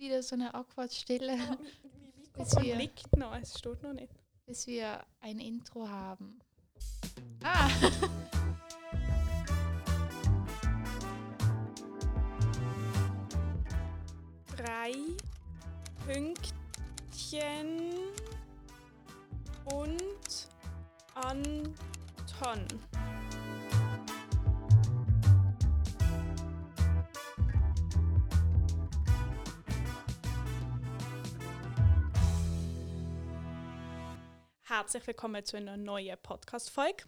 wieder so eine awkward Stille, Oh, Bis Mikrofon wir- liegt noch, es steht noch nicht. bis wir ein Intro haben. Ah! Drei Pünktchen und Anton. Herzlich willkommen zu einer neuen Podcast-Folge.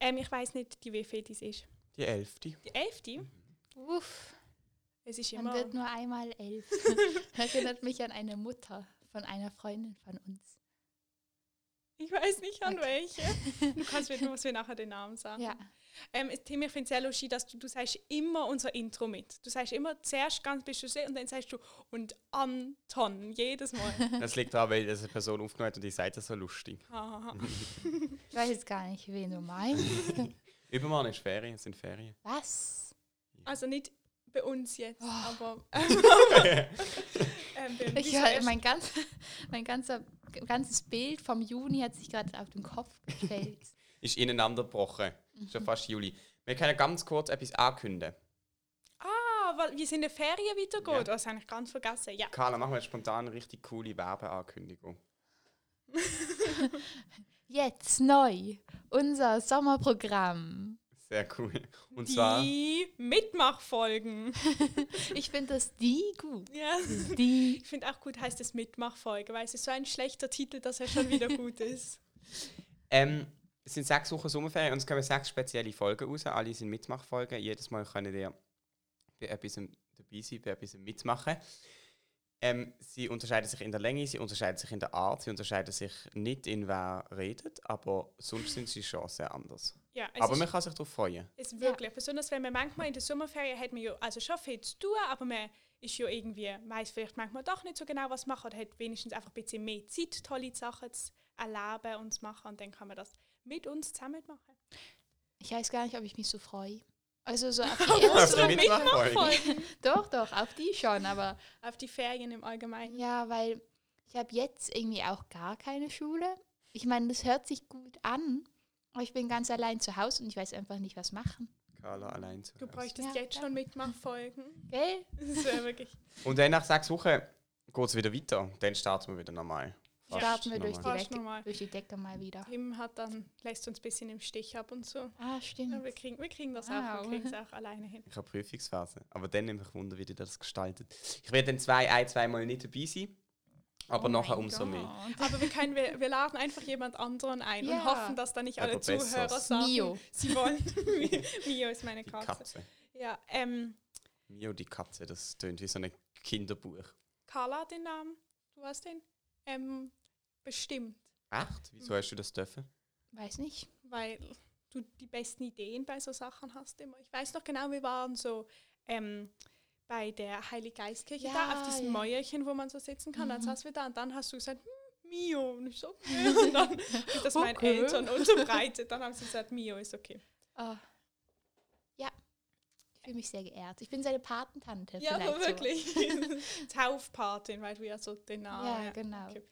Ähm, ich weiß nicht, die wie viel dies ist. Die elfte. Die elfte. Uff, Es ist man immer. wird nur einmal elf. Erinnert mich an eine Mutter von einer Freundin von uns. Ich weiß nicht an Okay. welche. Du kannst mir, du musst mir nachher den Namen sagen. Ja, Ähm, Tim, ich finde es sehr lustig, dass du, du sagst immer unser Intro mit. Du sagst immer zuerst ganz bist du sehr und dann sagst du und Anton jedes Mal. Das liegt daran, weil das eine Person aufgenommen hat und die sagt das so lustig. Ich weiß jetzt gar nicht, wen du meinst. Übermorgen ist Ferien, es sind Ferien. Was? also nicht bei uns jetzt, Oh. aber ähm, Ich erst- mein, ganz, mein ganzer, ganzes Bild vom Juni hat sich gerade auf den Kopf gestellt. Ist ineinander gebrochen. Schon fast Juli. Wir können ganz kurz etwas ankündigen. Ah, weil, wie es in den Ferien weitergeht. Ja. Das habe ich ganz vergessen. Ja. Carla, machen wir spontan eine richtig coole Werbeankündigung. Jetzt neu, unser Sommerprogramm. Sehr cool. Und zwar, Die Mitmachfolgen. Ich finde das die gut. ja. Die. Ich finde auch gut heißt es Mitmachfolge, weil es ist so ein schlechter Titel, dass er schon wieder gut ist. ähm, es sind sechs Wochen Sommerferien und es kommen sechs spezielle Folgen raus. Alle sind Mitmachfolgen. Jedes Mal könnt ihr bei etwas dabei sein, bei etwas mitmachen. Ähm, sie unterscheiden sich in der Länge, sie unterscheiden sich in der Art, sie unterscheiden sich nicht in wer redet, aber sonst sind sie schon sehr anders. Ja, aber man kann sich darauf freuen. ist wirklich, besonders wenn man manchmal in der Sommerferien hat man ja also schon viel zu tun, aber man ist ja irgendwie, weiß vielleicht manchmal doch nicht so genau, was machen oder hat wenigstens einfach ein bisschen mehr Zeit, tolle Sachen zu erleben und zu machen und dann kann man das mit uns zusammen machen. Ich weiß gar nicht, ob ich mich so freue. Also so auf die Auf erste. die Mitmachfolge. Doch, doch, auf die schon, aber Auf die Ferien im Allgemeinen. ja, weil ich habe jetzt irgendwie auch gar keine Schule. Ich meine, das hört sich gut an, aber ich bin ganz allein zu Hause und ich weiß einfach nicht, was machen. Carla allein zu Du Hause. bräuchtest Ja, jetzt ja. schon Mitmachfolgen. Gell? Das wäre wirklich Und dann nach sechs Wochen geht es wieder weiter. Dann starten wir wieder normal. Starten wir durch die, Decke, durch die Decke mal wieder. Tim hat dann, lässt uns ein bisschen im Stich ab und so. Ah, Ja, stimmt. wir, kriegen, wir kriegen das auch, Wow. wir kriegen es auch alleine hin. Ich habe Prüfungsphase. Aber dann nimmt mich Wunder, wie ihr das gestaltet. Ich werde dann zwei, ein, zweimal nicht dabei sein. Aber Oh nachher umso mehr. Gott. Aber wir, können, wir, wir laden einfach jemand anderen ein Ja. und hoffen, dass da nicht alle Aber besser. Zuhörer sagen, Mio. sie wollen. Mio ist meine Die Katze. Katze. Ja, ähm, Mio, die Katze, das tönt wie so ein Kinderbuch. Carla den Namen. Du hast den? Ähm, bestimmt. Echt? Wieso hast du das dürfen? Weiß nicht. weil du die besten Ideen bei so Sachen hast immer. Ich weiß noch genau, wir waren so ähm, bei der Heiliggeistkirche Ja, da, auf diesem ja. Mäuerchen, wo man so sitzen kann. Dann Mhm. saßen wir da und dann hast du gesagt, hm, Mio. Und ich so, okay. Und dann habe das meinen Okay. Eltern unterbreitet. Dann haben sie gesagt, Mio ist okay. Ah. Ja, ich fühle mich sehr geehrt. Ich bin seine Patentante. Ja, aber wirklich. Taufpatin, weil du ja so den So. Namen... Ja, genau. okay.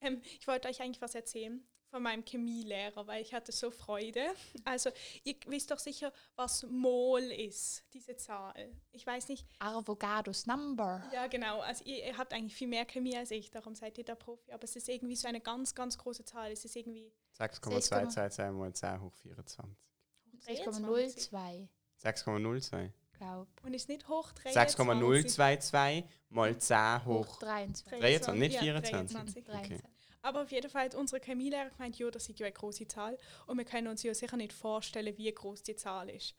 Ähm, ich wollte euch eigentlich was erzählen von meinem Chemielehrer, weil ich hatte so Freude. Also, ihr wisst doch sicher, was Mol ist, diese Zahl. Ich weiß nicht. Avogadus Number. Ja, genau. Also, ihr, ihr habt eigentlich viel mehr Chemie als ich, darum seid ihr der Profi. Aber es ist irgendwie so eine ganz, ganz große Zahl. Es ist irgendwie 6,222 mal 10 hoch 24. 6,02, 6,02. Glaub. und ist nicht hoch 23. 6,022 mal 10 Hoch hoch. 23. 23, nicht Ja, 24. 23. 23. Aber auf jeden Fall hat unsere Chemielehrer gemeint, ja, das ist ja eine große Zahl und wir können uns ja sicher nicht vorstellen, wie groß die Zahl ist.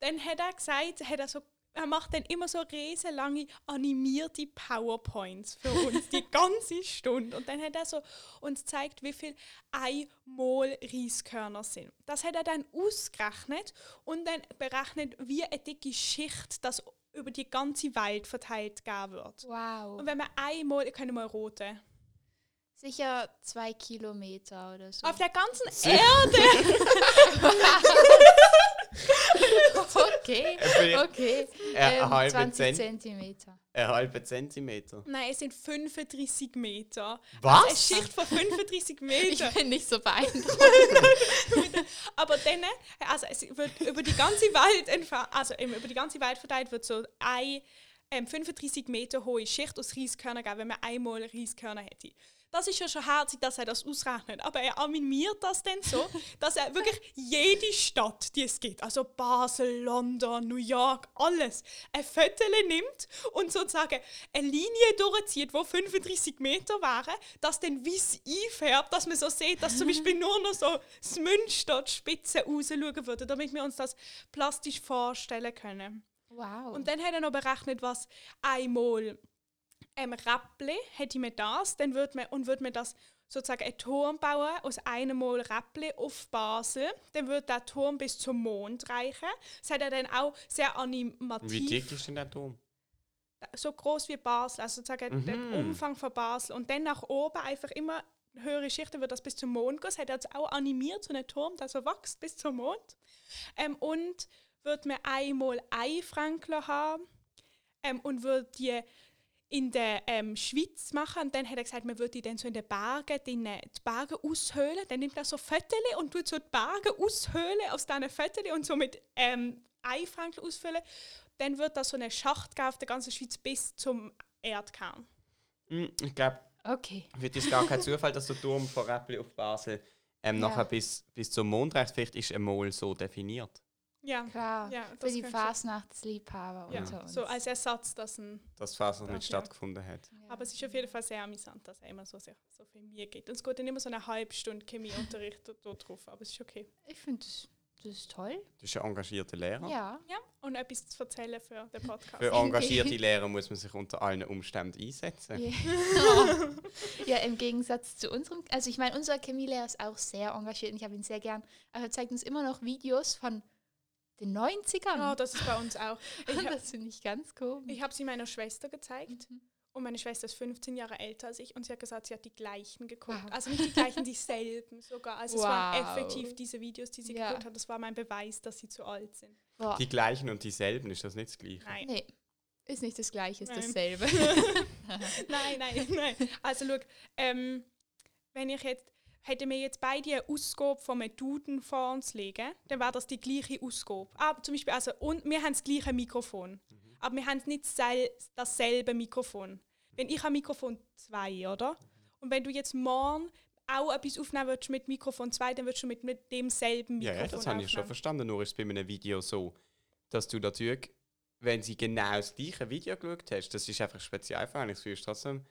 Dann hat er gesagt, hat er, so, er macht dann immer so riesenlange animierte PowerPoints für uns die ganze Stunde. Und dann hat er so uns gezeigt, wie viel ein Mol Reiskörner sind. Das hat er dann ausgerechnet und dann berechnet, wie eine dicke Schicht das über die ganze Welt verteilt geben wird. Wow. Und wenn man einmal, ich kann mal roten. Sicher zwei Kilometer oder so. Auf der ganzen Erde. okay, okay. Einen Ähm, halben 20 Zent Zentimeter. einen halben Zentimeter. Nein, es sind 35 Meter. Was? Eine Schicht von 35 Ich Meter. bin nicht so beeindruckt. Aber dann, also es wird über die ganze Welt also über die ganze Welt verteilt wird so eine ähm, 35 Meter hohe Schicht aus Reiskörnern geben, wenn man einmal Reiskörner hätte. Das ist ja schon herzig, dass er das ausrechnet. Aber er animiert das dann so, dass er wirklich jede Stadt, die es gibt, also Basel, London, New York, alles, ein Foto nimmt und sozusagen eine Linie durchzieht, wo 35 Meter wäre, das dann weiß einfärbt, dass man so sieht, dass zum Beispiel nur noch so das Münster, die Spitze rausschauen würde, damit wir uns das plastisch vorstellen können. Wow. Und dann hat er noch berechnet, was einmal ähm, Räppli, hätte man das, dann würde man, und würde man das sozusagen einen Turm bauen aus einem Mal Räppli auf Basel, dann würde der Turm bis zum Mond reichen. Das hat er dann auch sehr Wie animativ, dick ist denn der Turm? so groß wie Basel, also sozusagen der Mhm. Umfang von Basel. Und dann nach oben einfach immer höhere Schichten wird das bis zum Mond gehen. Das hat er jetzt auch animiert, so einen Turm, der so wächst bis zum Mond. Ähm, und wird man einmal ein Frankler haben ähm, und wird die in der ähm, Schweiz machen. Und dann hat er gesagt, man würde die dann so in den Bergen, die, die Berge aushöhlen. Dann nimmt er so Fotos und tut so die Berge aushöhlen aus diesen Fotos und so mit ähm, Eifrankl ausfüllen. Dann wird da so eine Schacht auf der ganzen Schweiz bis zum Erdkern. Hm, Ich glaube, okay. wird es gar kein Zufall, dass der Turm von Räppli auf Basel ähm, Ja. nachher bis, bis zum Mond reicht. Vielleicht ist ein Mol so definiert. Ja, Klar. Ja, Für das die Fasnachtsliebhaber ja. unter uns. so als Ersatz, dass ein Dass Fasel Ach, nicht ja. stattgefunden hat. Ja. Aber es ist auf jeden Fall sehr amüsant, dass er immer so, sehr, so viel mir geht. Und es geht dann immer so eine halbe Stunde Chemieunterricht dort drauf, aber es ist okay. Ich finde, das, das ist toll. Du bist ein engagierter Lehrer. Ja. Ja, und etwas zu erzählen für den Podcast. Für engagierte Lehrer muss man sich unter allen Umständen einsetzen. Ja. ja, im Gegensatz zu unserem, also ich meine, unser Chemielehrer ist auch sehr engagiert und ich habe ihn sehr gern, aber er zeigt uns immer noch Videos von den 90ern. Ja, das ist bei uns auch. Ich, hab- das finde ich ganz komisch. ich habe sie meiner Schwester gezeigt. Mhm. Und meine Schwester ist 15 Jahre älter als ich und sie hat gesagt, sie hat die gleichen geguckt. Wow. Also nicht die gleichen, dieselben sogar. Also es waren Wow. effektiv diese Videos, die sie Ja. geguckt hat. Das war mein Beweis, dass sie zu alt sind. Boah, Die gleichen und dieselben, ist das nicht das Gleiche? Nein. nee, ist nicht das Gleiche, ist Nein. dasselbe. nein, nein, nein. Also schau, ähm, wenn ich jetzt, hätte mir jetzt beide eine Ausgabe von einem Duden vor uns legen, dann wäre das die gleiche Ausgabe. Aber zum Beispiel, also, und wir haben das gleiche Mikrofon. Aber wir haben nicht sel dasselbe Mikrofon. Wenn ich habe Mikrofon 2, oder? Und wenn du jetzt morgen auch etwas aufnehmen würdest mit Mikrofon 2, dann würdest du mit, mit demselben Ja, Mikrofon ja, das habe ich schon verstanden. Nur ist es bei einem Video so, dass du natürlich, wenn sie genau das gleiche Video geschaut hast, das ist einfach spezial es ist trotzdem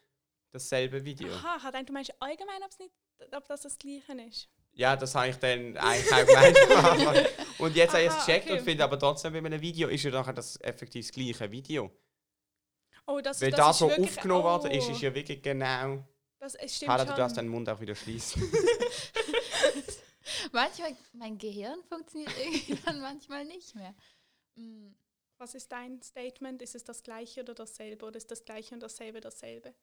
dasselbe Video. Aha, hat du meinst allgemein, ob's nicht, ob das das Gleiche ist? Ja, das habe ich dann eigentlich auch gemeint. und jetzt habe ich es gecheckt okay. und finde aber trotzdem bei einem Video ist ja nachher das effektiv das gleiche Video. Oh, das, Weil das das, ist so wirklich- aufgenommen worden ist, oh, ist ja wirklich genau. Das, stimmt Hala, du darfst deinen Mund auch wieder schließen. manchmal, mein Gehirn funktioniert irgendwie dann manchmal nicht mehr. Mm, Was ist dein Statement? Ist es das gleiche oder dasselbe? Oder ist das gleiche und dasselbe dasselbe?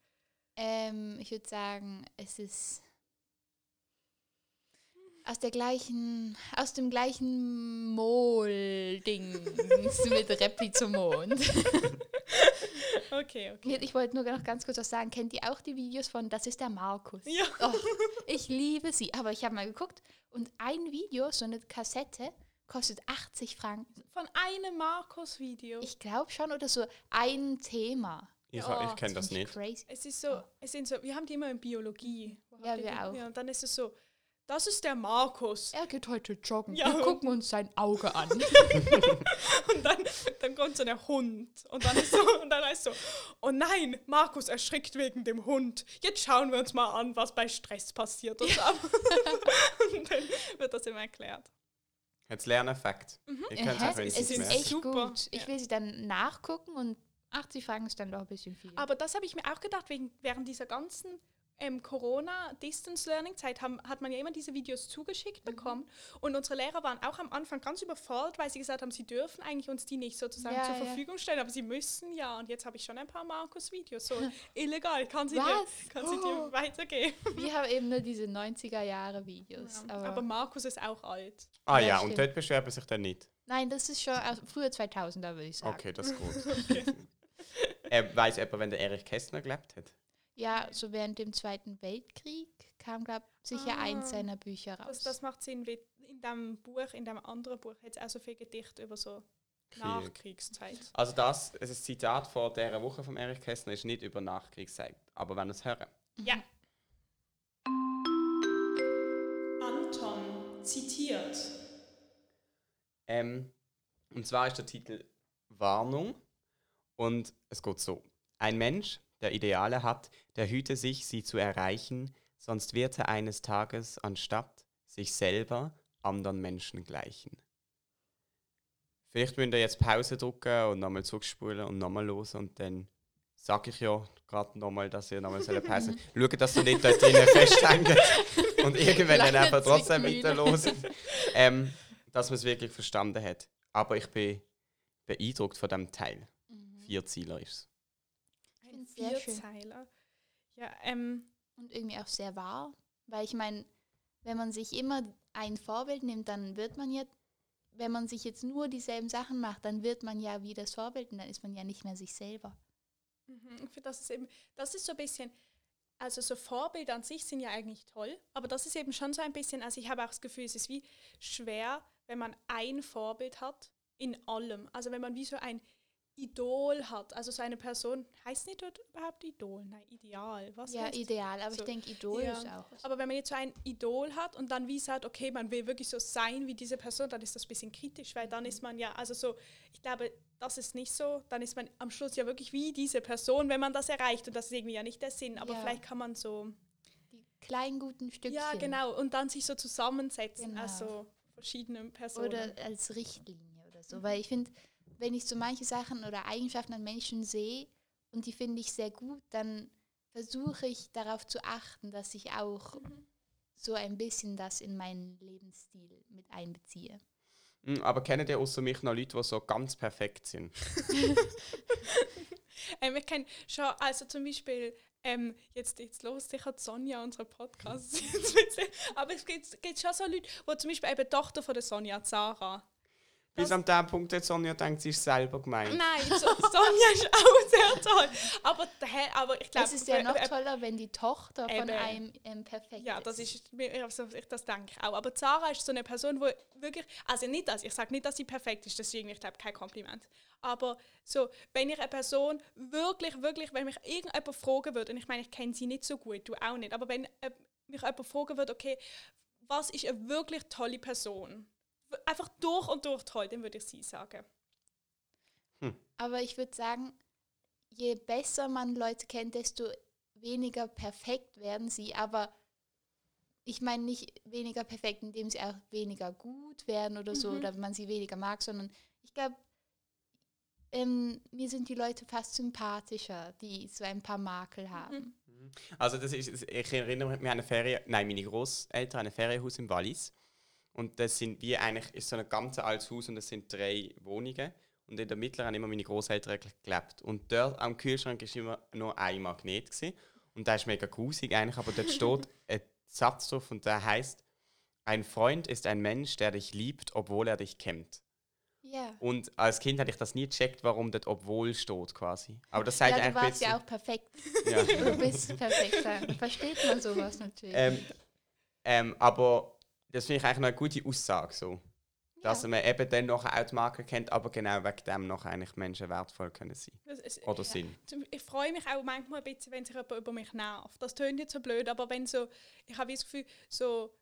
Ähm, ich würde sagen, es ist aus der gleichen, aus dem gleichen Mol-Dings mit Repli zum Mond. Okay, okay. Ich wollte nur noch ganz kurz was sagen. Kennt ihr auch die Videos von Das ist der Markus? Ja. Oh, ich liebe sie. Aber ich habe mal geguckt und ein Video, so eine Kassette, kostet 80 Franken. Von einem Markus-Video. Ich glaube schon, oder so ein Thema. Ich, Ja, ich kenne das ich nicht. Crazy. Es ist so, es sind so, wir haben die immer in Biologie. Wo Ja, wir die? auch. Ja, und dann ist es so, das ist der Markus. Er geht heute joggen. Ja. Wir gucken uns sein Auge an. Und dann, dann kommt so ein Hund. Und dann ist so, und dann heißt so, oh nein, Markus erschrickt wegen dem Hund. Jetzt schauen wir uns mal an, was bei Stress passiert. Und, so. und dann wird das immer erklärt. Jetzt Lerneffekt. Mhm. Ihr könnt es ist echt Super. gut. Ich Ja. will sie dann nachgucken und 80 Franken ist dann doch ein bisschen viel. Aber das habe ich mir auch gedacht, wegen, während dieser ganzen ähm, Corona-Distance-Learning-Zeit hat man ja immer diese Videos zugeschickt Mhm. bekommen. Und unsere Lehrer waren auch am Anfang ganz überfordert, weil sie gesagt haben, sie dürfen eigentlich uns die nicht sozusagen Ja, zur ja. Verfügung stellen, aber sie müssen ja. Und jetzt habe ich schon ein paar Markus-Videos. So illegal, kann sie, dir, kann sie Oh. dir weitergeben. Wir haben eben nur diese 90er-Jahre-Videos. Ja. aber, Aber Markus ist auch alt. Ah Ja, und dort beschwert man sich dann nicht. nein, das ist schon aus früher 2000er, würde ich sagen. Okay, das ist gut. äh, Weiß jemand, wenn der Erich Kästner gelebt hat? Ja, so während dem Zweiten Weltkrieg kam, glaube ich, sicher Ah. eins seiner Bücher raus. Das, das macht Sinn, weil in dem Buch, in dem anderen Buch, hat es auch so viel Gedicht über so Krieg. Nachkriegszeit. Also das, das ist ein Zitat von dieser Woche von Erich Kästner ist nicht über Nachkriegszeit. Aber wenn ihr es hören. Ja. Anton zitiert. Ähm, und zwar ist der Titel Warnung. Und es geht so. Ein Mensch, der Ideale hat, der hüte sich, sie zu erreichen, sonst wird er eines Tages anstatt sich selber anderen Menschen gleichen. Vielleicht müsst ihr jetzt Pause drücken und nochmal zurückspulen und nochmal los und dann sage ich ja gerade nochmal, dass ihr nochmal eine Pause Schaut, dass ihr nicht dort drinnen festhängt und irgendwann dann einfach trotzdem Zwickmühle. weiterlosen. Ähm, dass man es wirklich verstanden hat. Aber ich bin beeindruckt von dem Teil. Mhm. Vier Zieler ist es. Ein schön. Vierzeiler. Ja, ähm, Und irgendwie auch sehr wahr. Weil ich meine, wenn man sich immer ein Vorbild nimmt, dann wird man ja, wenn man sich jetzt nur dieselben Sachen macht, dann wird man ja wie das Vorbild und dann ist man ja nicht mehr sich selber. mhm, das ist eben, das ist so ein bisschen, also so Vorbilder an sich sind ja eigentlich toll, aber das ist eben schon so ein bisschen, also ich habe auch das Gefühl, es ist wie schwer, wenn man ein Vorbild hat in allem. Also wenn man wie so ein Idol hat, also so eine Person, heißt nicht dort überhaupt Idol? Nein, Ideal. Was ja, ideal, aber so. ich denke, Idol Ja. ist auch. Aber wenn man jetzt so ein Idol hat und dann wie sagt, okay, man will wirklich so sein wie diese Person, dann ist das ein bisschen kritisch, weil dann ist man ja, also so, ich glaube, das ist nicht so, dann ist man am Schluss ja wirklich wie diese Person, wenn man das erreicht und das ist irgendwie ja nicht der Sinn, aber Ja. vielleicht kann man so, Die kleinen guten Stückchen. ja genau, und dann sich so zusammensetzen, Genau. also verschiedene Personen. Oder als Richtlinie oder so. Weil ich finde, wenn ich so manche Sachen oder Eigenschaften an Menschen sehe und die finde ich sehr gut, dann versuche ich darauf zu achten, dass ich auch Mhm. so ein bisschen das in meinen Lebensstil mit einbeziehe. Mm, Aber kennt ihr außer mich noch Leute, die so ganz perfekt sind? Ähm, ich kenne schon, also zum Beispiel, ähm, jetzt, jetzt los sicher Sonja, unsere Podcast. Aber es gibt, gibt schon so Leute, wo zum Beispiel eben die Tochter von der Sonja, Sarah. Bis Das- an dem Punkt, jetzt Sonja denkt, sie ist selber gemeint. Nein, so, Sonja ist auch sehr toll. Aber, aber ich glaube, Es ist ja noch toller, wenn die Tochter von Eben. einem ähm, perfekt Ja, ist. das ist, mir- also ich das denke ich auch. Aber Sarah ist so eine Person, wo wirklich, also nicht das, ich sage nicht, dass sie perfekt ist, deswegen, ich glaube, kein Kompliment. Aber so, wenn ich eine Person wirklich, wirklich, wenn mich irgendjemand fragen würde, und ich meine, ich kenne sie nicht so gut, du auch nicht, aber wenn äh, mich jemand fragen würde, okay, was ist eine wirklich tolle Person? Einfach durch und durch toll, dann würde ich sie sagen. Aber ich würde sagen, je besser man Leute kennt, desto weniger perfekt werden sie. Aber ich meine nicht weniger perfekt, indem sie auch weniger gut werden oder so, Mhm. oder man sie weniger mag, sondern ich glaube, ähm, mir sind die Leute fast sympathischer, die so ein paar Makel haben. Also das ist, ich erinnere mich, wir haben eine Ferien, nein, meine Großeltern haben ein Ferienhaus im Wallis. Und das sind wie eigentlich, ist so ein ganz altes Haus und es sind drei Wohnungen. Und in der Mitte haben immer meine Großeltern gelebt. Und dort am Kühlschrank war immer nur ein Magnet. Gewesen. Und der ist mega grusig eigentlich, aber dort steht ein Satz drauf und der heißt: Ein Freund ist ein Mensch, der dich liebt, obwohl er dich kennt. Ja. Und als Kind hatte ich das nie gecheckt, warum dort obwohl steht quasi. Aber das sagt Ja, du warst ja auch perfekt. ja. Du bist perfekt. Versteht man sowas natürlich. Ähm, ähm, aber das finde ich eigentlich noch eine gute Aussage, so. dass Ja. man eben dann noch auch die Marke kennt, aber genau wegen dem noch eigentlich Menschen wertvoll können sein ist- oder ja. sind. Ich freue mich auch manchmal ein bisschen, wenn sich jemand über mich nervt. Das tönt nicht so blöd, aber wenn so, ich habe das Gefühl, so,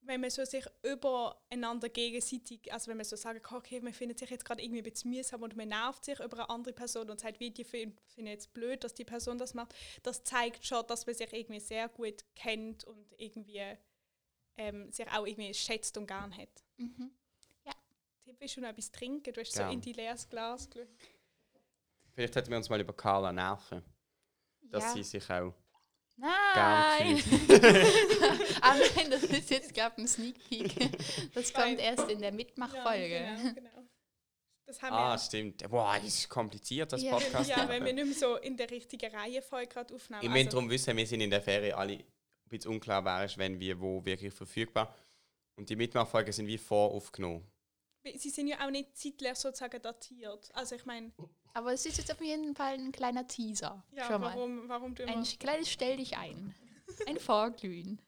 wenn man so sich übereinander gegenseitig, also wenn man so sagt, okay, man findet sich jetzt gerade irgendwie ein bisschen mühsam und man nervt sich über eine andere Person und sagt, wie die finde find ich jetzt blöd, dass die Person das macht, das zeigt schon, dass man sich irgendwie sehr gut kennt und irgendwie ähm, sich auch irgendwie schätzt und gern hat. Mhm. Willst du noch etwas trinken? Du hast Gern. so in dein leeres Glas geschaut. Vielleicht sollten wir uns mal über Carla nerven, dass Ja. sie sich auch Nein! ah nein, das ist jetzt, glaube ich, ein Sneak Peek. Das kommt erst in der Mitmachfolge. Ja, genau, genau. Das haben Ah, wir stimmt. Boah, das ist kompliziert, das Ja. Podcast. ja, wenn wir nicht mehr so in der richtigen Reihenfolge gerade aufnehmen. Ich will darum wissen, wir sind in der Ferien alle ein bisschen unklar, wer ist, wenn, wie, wo wirklich verfügbar. Und die Mitmachfolgen sind wie voraufgenommen. sie sind ja auch nicht zeitlich sozusagen datiert. Also ich meine, Aber es ist jetzt auf jeden Fall ein kleiner Teaser. ja, Schon mal. warum, warum du immer... Ein kleines Stell dich ein. Ein Vorglühen.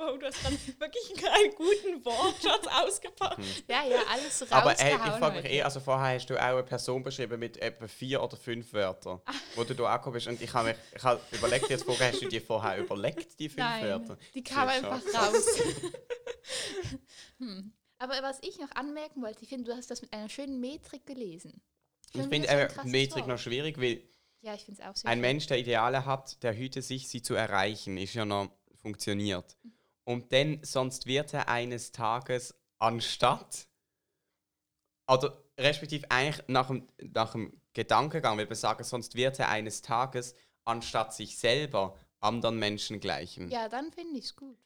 Wow, du hast dann wirklich einen guten Wortschatz ausgepackt. Ja, ja, alles rausgehauen. Aber hey, ich frage mich eh, also vorher hast du auch eine Person beschrieben mit etwa vier oder fünf Wörtern, wo du da angekommen bist. Und ich habe mich ich habe überlegt, jetzt vorher, hast du dir vorher überlegt, die fünf Nein, Wörter? die kam Sehr einfach raus. hm. Aber was ich noch anmerken wollte, ich finde, du hast das mit einer schönen Metrik gelesen. Ich Schon finde äh, Metrik Wort. noch schwierig, weil Ja, ich auch sehr ein schön. Mensch, der Ideale hat, der hüte sich, sie zu erreichen, ist ja noch funktioniert. Und dann, sonst wird er eines Tages anstatt, oder respektive eigentlich nach dem, nach dem Gedankengang, würde man sagen, sonst wird er eines Tages anstatt sich selber anderen Menschen gleichen. Ja, dann finde ich es gut.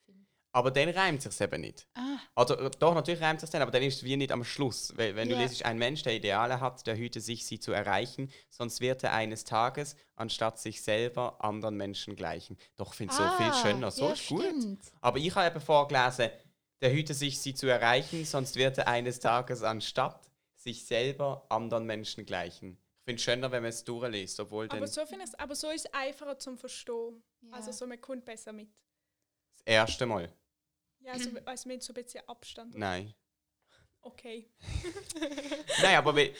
Aber dann reimt sich eben nicht. Ah, Also, äh, doch, natürlich reimt sich dann, aber dann ist es wie nicht am Schluss. Weil, wenn du Ja. lesest, ein Mensch, der Ideale hat, der hüte sich, sie zu erreichen, sonst wird er eines Tages, anstatt sich selber, anderen Menschen gleichen. Doch, ich finde es so viel ah, schöner. So ja, ist gut. stimmt. Aber ich habe eben vorgelesen, der hüte sich, sie zu erreichen, sonst wird er eines Tages, anstatt sich selber, anderen Menschen gleichen. Ich finde es schöner, wenn man es durchliest, obwohl Aber das so, aber so ist es einfacher zum Verstehen. Ja. Also so, man kommt besser mit. erste Mal. Ja, also, also mit so ein bisschen Abstand. Nein. Okay. Nein, aber we-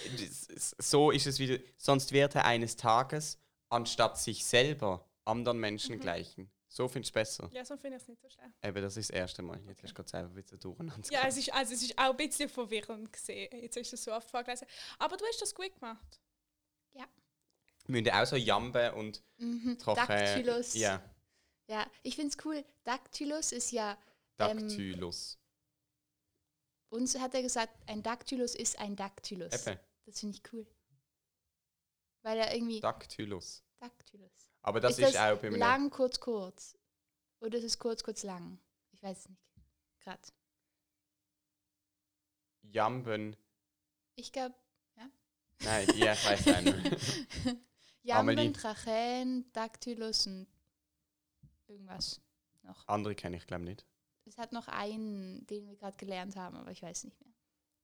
so ist es wieder. Sonst wird er eines Tages, anstatt sich selber, anderen Menschen gleichen. So findest du besser. Ja, so finde ich es nicht so schlecht. Eben, das ist das erste Mal. Jetzt hast du gerade selber ein bisschen durcheinander. Ja, es ist, also es ist auch ein bisschen verwirrend gesehen. Jetzt hast du es so oft vorgelesen. Aber du hast das gut gemacht. Wir müssen auch so Jambe und Mhm. Troche. Dactylus. Ja, Ja, ich finde es cool. Dactylus ist ja, Ähm, Dactylus. uns hat er gesagt, ein Dactylus ist ein Dactylus. Eben, Das finde ich cool. Weil er irgendwie. Dactylus. Dactylus. Aber das ist ist, auch bei mir. lang, kurz, kurz? Oder ist es kurz, kurz, lang? Ich weiß es nicht. Gerade. Jamben. Ich glaube, Nein, ja, ich weiß auch nicht. Jamben, Tracheen, Dactylus und irgendwas noch. Andere kenne ich, glaube nicht. Es hat noch einen, den wir gerade gelernt haben, aber ich weiß nicht mehr.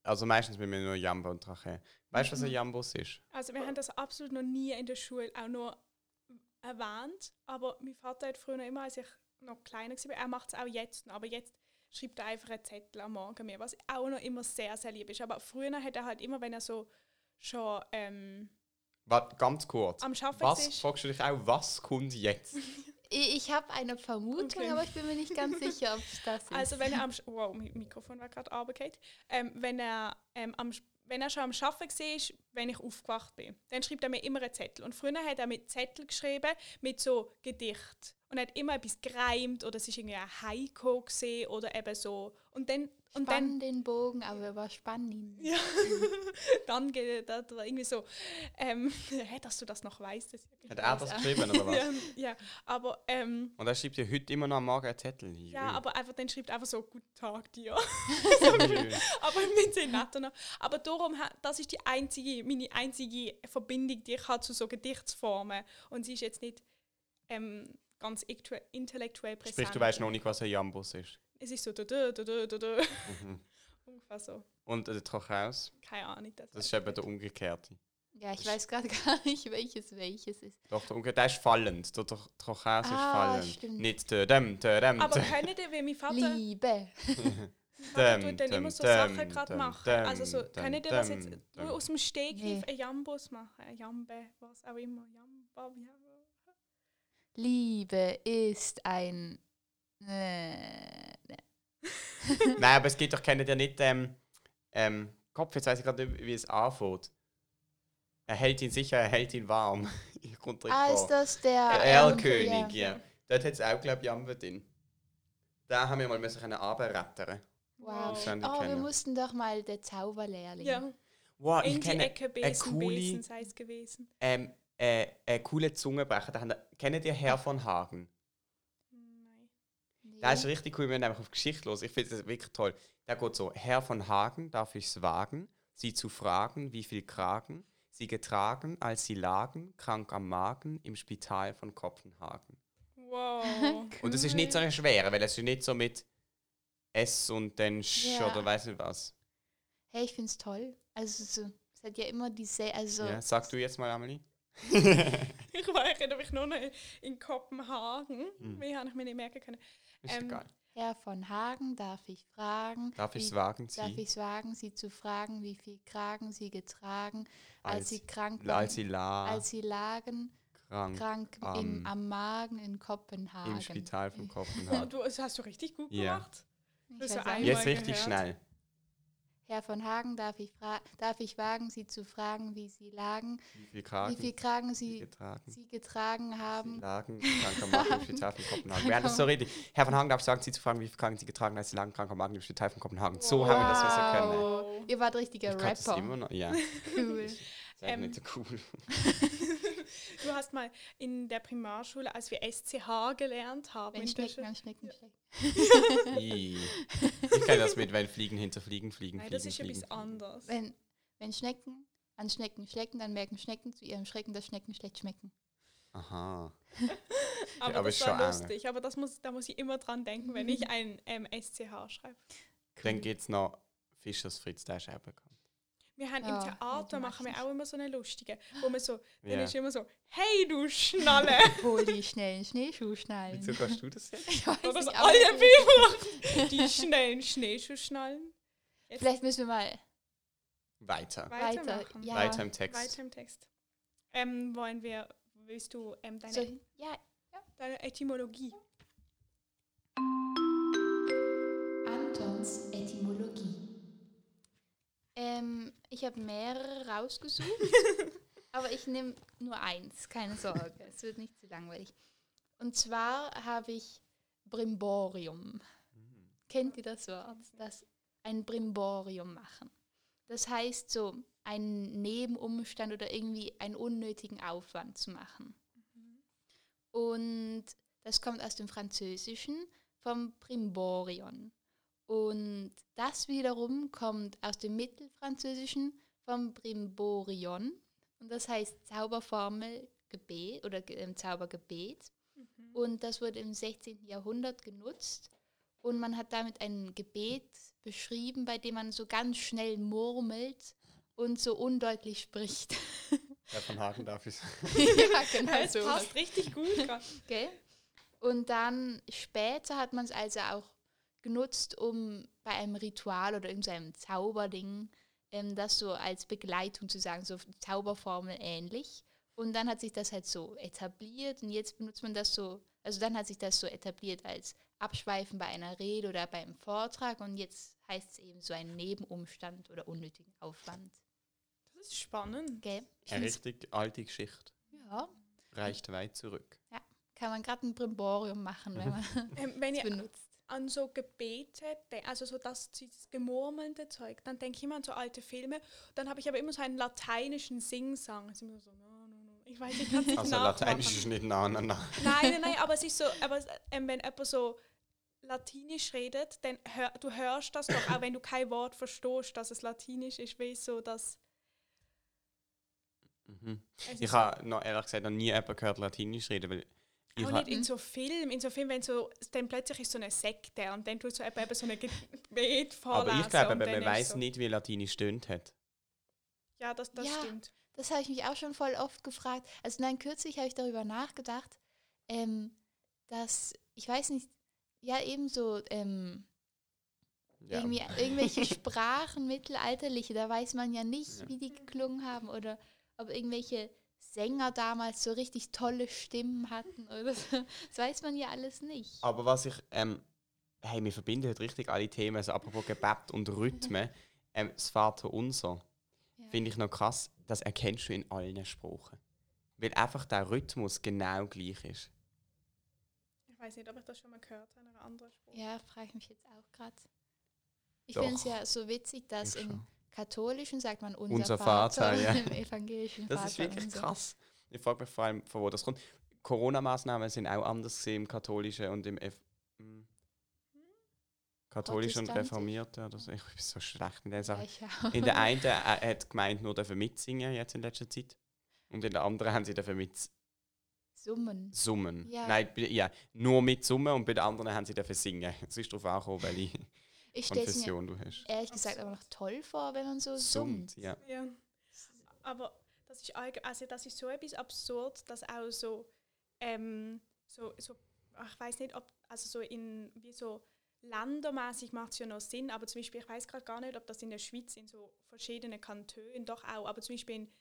Also meistens mit mir nur Jambe und Trache. Weißt du, was ein Mhm. Jambus ist? Also wir haben das absolut noch nie in der Schule auch nur erwähnt. Aber mein Vater hat früher immer, als ich noch kleiner war, er macht es auch jetzt noch, aber jetzt schreibt er einfach einen Zettel am Morgen mir, was auch noch immer sehr, sehr lieb ist. Aber früher hat er halt immer, wenn er so schon ähm, Warte, ganz kurz. am Schaffen Was, ist, fragst du dich auch, was kommt jetzt? Ich, habe eine Vermutung, Okay. aber ich bin mir nicht ganz sicher, ob es das ist. Also wenn er am Sch- wow, mein Mikrofon war gerade runtergefallen. ähm, wenn er ähm, am wenn er schon am Schaffen war, wenn ich aufgewacht bin, dann schreibt er mir immer einen Zettel. Und früher hat er mit Zettel geschrieben, mit so Gedicht. Und er hat immer etwas gereimt oder es ist irgendwie ein Heiko oder eben so. Und dann, und Spann dann, den Bogen, aber überspann ihn. ja, dann geht er da irgendwie so, ähm, hä, dass du das noch weißt. Das ja Hat er das Ja. geschrieben oder was? ja, ja, aber ähm, Und er schreibt dir heute immer noch am Morgen einen Zettel. ja, aber einfach dann schreibt er einfach so Guten Tag dir. Jö. aber mit den netter noch. Aber darum, das ist die einzige, meine einzige Verbindung, die ich habe zu so Gedichtsformen. Und sie ist jetzt nicht ähm, ganz intellektuell präsent. Sprich, du weißt noch nicht, was ein Jambus ist. Es ist so da da da da da da. Mhm. Ungefähr so. Und der Trochaus, Keine Ahnung. Das, das ist eben der umgekehrte. Ja, ich weiß gerade gar nicht, welches welches ist. Doch, der, der ist fallend. Der Tro- Trochaus ist Ah, fallend. stimmt. Nicht dem, dem, aber kennt ihr, wie mein Vater, Liebe. mein Vater dem, tut dann immer so dem, Sachen gerade machen? dem, also so, dem, kennt ihr das jetzt dem, nur aus dem Stegreif Nee. ein Jambus machen? Ein Jambe, was auch immer. Jamba, ja. Liebe ist ein. Äh, ne. Nein, aber es gibt doch, kennt ihr nicht ähm, ähm, Kopf, jetzt weiß ich gerade nicht, wie es anfängt. Er hält ihn sicher, er hält ihn warm. ich ah, vor. ist das der. Ähm, Erlkönig, ja. ja. Dort hat es auch, glaube ich, Jambe drin. Da haben wir mal müssen runterrettern. Wow. Oh, wir kennen. mussten doch mal der Zauberlehrling. Ja, Wow, ich in die kenne Ecke Besen, coole- Besen sei es gewesen. ähm, äh, äh, coole Zungenbrecher. Da haben, kennt ihr Herr von Hagen? Das ist richtig cool, wir haben einfach auf Geschichte los. Ich finde das wirklich toll. Da geht so, Herr von Hagen darf ich's wagen, sie zu fragen, wie viel Kragen sie getragen, als sie lagen, krank am Magen, im Spital von Kopenhagen. Wow. Und es ist nicht so eine schwere, weil es ist nicht so mit S und dann Sch Ja. oder weiß nicht was. Hey, ich finde es toll. Also so, es hat ja immer diese, also Ja, sag du jetzt mal, Amelie. ich war ich erinnere mich nur noch in Kopenhagen. Mhm. Wie habe ich mir nicht merken können. Ist Ähm, egal. Herr von Hagen, darf ich fragen? Darf ich es wie- wagen, Darf sie, ich es wagen, Sie zu fragen, wie viel Kragen Sie getragen, als, als, Sie krank waren, als sie la, als Sie lagen, krank krank am- im, am Magen in Kopenhagen. im Spital von Ja, Kopenhagen. du, das hast du richtig gut Ja. gemacht. Ich nicht. Jetzt richtig gehört. schnell. Herr von Hagen, darf ich, darf ich wagen, Sie zu fragen, wie Sie lagen, Wie viel Kragen wie viel Kragen sie Sie, getragen? Sie getragen Sie haben. lagen krank am Magen Spital von Kopenhagen. Wir haben das so richtig. Herr von Hagen darf sagen, Sie zu fragen, wie viel Kragen Sie getragen haben, als Sie lagen krank am Magen im Spital von Kopenhagen. So haben wir das wissen können. Wow. Ihr wart richtiger Ich Rapper. immer noch. Ja, Cool. ist Ähm, cool. Du hast mal in der Primarschule, als wir SCH gelernt haben, Wenn Schnecken an Schnecken schlecken. Ih. ich kenne das mit, wenn Fliegen hinter Fliegen fliegen. Nein, fliegen, das ist fliegen, etwas fliegen. anderes. Wenn, wenn Schnecken an Schnecken schlecken, dann merken Schnecken zu ihrem Schrecken, dass Schnecken schlecht schmecken. Aha. Aber, aber das ist war schon lustig. Aber das muss, da muss ich immer dran denken, wenn ich ein ähm, SCH schreibe. Dann gibt es noch Fischers Fritz, der ist auch bekannt. Wir haben Ja, im ja, Theater die machen wir auch immer so eine lustige, wo man so, dann Ja. ist immer so, hey du Schnalle! Hol die schnellen Schneeschuhschnallen. Wieso kannst du das jetzt? Ich weiß Oder so nicht, alle! Die schnellen Schneeschuhschnallen. Jetzt Vielleicht müssen wir mal Weiter. weiter. weitermachen. Ja, Weiter im Text. Weiter im Text. Ähm, wollen wir, willst du ähm, deine, So, ja, deine Etymologie? Ähm, ich habe mehrere rausgesucht, aber ich nehme nur eins, keine Sorge, es wird nicht zu langweilig. Und zwar habe ich Brimborium. Kennt ihr das Wort? Das ein Brimborium machen. Das heißt so, einen Nebenumstand oder irgendwie einen unnötigen Aufwand zu machen. Und das kommt aus dem Französischen vom Brimborion. Und das wiederum kommt aus dem Mittelfranzösischen vom Brimborion. Und das heißt Zauberformel Gebet oder ähm, Zaubergebet. Und das wurde im 16. Jahrhundert genutzt. Und man hat damit ein Gebet beschrieben, bei dem man so ganz schnell murmelt und so undeutlich spricht. Herr von Hagen darf ich ja, genau so. passt richtig gut. Gell? Und dann später hat man es also auch genutzt, um bei einem Ritual oder irgendeinem Zauberding ähm, das so als Begleitung zu sagen, so Zauberformel ähnlich. Und dann hat sich das halt so etabliert und jetzt benutzt man das so, also dann hat sich das so etabliert als Abschweifen bei einer Rede oder beim Vortrag und jetzt heißt es eben so ein Nebenumstand oder unnötigen Aufwand. Das ist spannend. Gell? Ich Eine richtig alte Geschichte. ja, Reicht weit zurück. kann man gerade ein Brimborium machen, wenn man Ähm, wenn es ihr benutzt. An so Gebete, also so das, dieses gemurmelte Zeug, dann denke ich immer an so alte Filme. Dann habe ich aber immer so einen lateinischen Singsang. Es ist immer so, no, no, no. Ich weiß, ich kann es nicht Also. Lateinisch ist nicht nah aneinander. Nein, nein, nein, aber es ist so, aber ähm, wenn jemand so Latinisch redet, dann hör, du hörst das doch, auch wenn du kein Wort verstehst, dass es Latinisch ist, wie so, dass Mhm. Ich habe noch ehrlich gesagt noch nie jemanden gehört Latinisch reden, weil ich auch nicht in so Film, in so Film, wenn so, dann plötzlich ist so eine Sekte und dann tut so jemand eben so ein Gebet vorlesen. aber ich glaube, man weiß so, nicht, wie Latinisch stöhnt hat. Ja, das, das Ja. stimmt. Das habe ich mich auch schon voll oft gefragt. Also nein, kürzlich habe ich darüber nachgedacht, ähm, dass, ich weiß nicht, ja ebenso ähm, Ja. irgendwie irgendwelche Sprachen, mittelalterliche, da weiß man ja nicht, Ja. wie die geklungen haben oder ob irgendwelche Sänger damals so richtig tolle Stimmen hatten oder so. Das weiß man ja alles nicht. Aber was ich, ähm, hey, wir verbinden heute richtig alle Themen, also apropos Gebet und Rhythmen, ähm, das Vater Unser, Ja. finde ich noch krass, das erkennst du in allen Sprachen. Weil einfach der Rhythmus genau gleich ist. Ich weiß nicht, ob ich das schon mal gehört habe in einer anderen Sprache. Ja, frage ich mich jetzt auch gerade. Ich finde es ja so witzig, dass Ich im schon. Katholischen sagt man unser, Unser Vater, Vater, ja. im Evangelischen Das Vater ist wirklich unser. krass. Ich frage mich vor allem, von wo das kommt. Corona-Maßnahmen sind auch anders im Katholischen und im Ev mm, katholisch und Protestantisch. reformierte oder so. Ich bin so schlecht in ich auch. In der einen äh, hat die Gemeinde nur dürfen mitsingen jetzt in letzter Zeit. Und in der anderen haben sie dürfen Summen. mitsummen. Ja. Nein, ja, nur mitsummen und bei der anderen haben sie dürfen singen. Es ist darauf angekommen, welche Ich Konfession du hast. ehrlich gesagt aber noch toll vor, wenn man so summt. ja. Ja. Aber das ist, also das ist so etwas absurd, dass auch so, ähm, so, so ach, ich weiß nicht, ob, also so in, wie so ländermäßig macht es ja noch Sinn, aber zum Beispiel, ich weiß gerade gar nicht, ob das in der Schweiz in so verschiedenen Kantonen doch auch, aber zum Beispiel in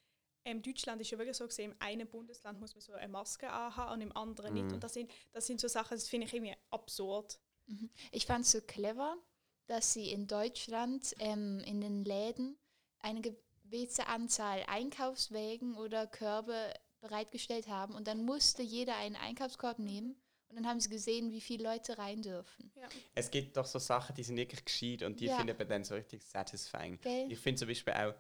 ähm, Deutschland ist ja wirklich so gesehen, im einen Bundesland muss man so eine Maske anhaben und im anderen nicht. Mhm. Und das sind, das sind so Sachen, das finde ich irgendwie absurd. Mhm. Ich fand es so clever, dass sie in Deutschland ähm, in den Läden eine gewisse Anzahl Einkaufswägen oder Körbe bereitgestellt haben und dann musste jeder einen Einkaufskorb nehmen und dann haben sie gesehen, wie viele Leute rein dürfen. Ja. Es gibt doch so Sachen, die sind wirklich gescheit und die Ja. finde ich dann so richtig satisfying. Gell? Ich finde zum Beispiel auch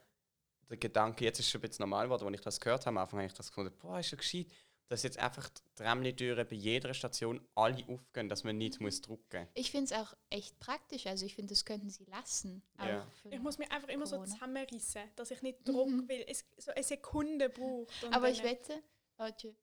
der Gedanke, jetzt ist es schon ein bisschen normal geworden, als ich das gehört habe, am Anfang habe ich das gefunden, boah, ist ja gescheit, dass jetzt einfach die Tramli-Türen bei jeder Station alle aufgehen, dass man nicht muss drucken Ich finde es auch echt praktisch, also ich finde, das könnten sie lassen. Ja. Ich muss mich einfach immer so Corona. zusammenrissen, dass ich nicht druck, Mhm. weil es so eine Sekunde braucht. Aber ich wette, Leute,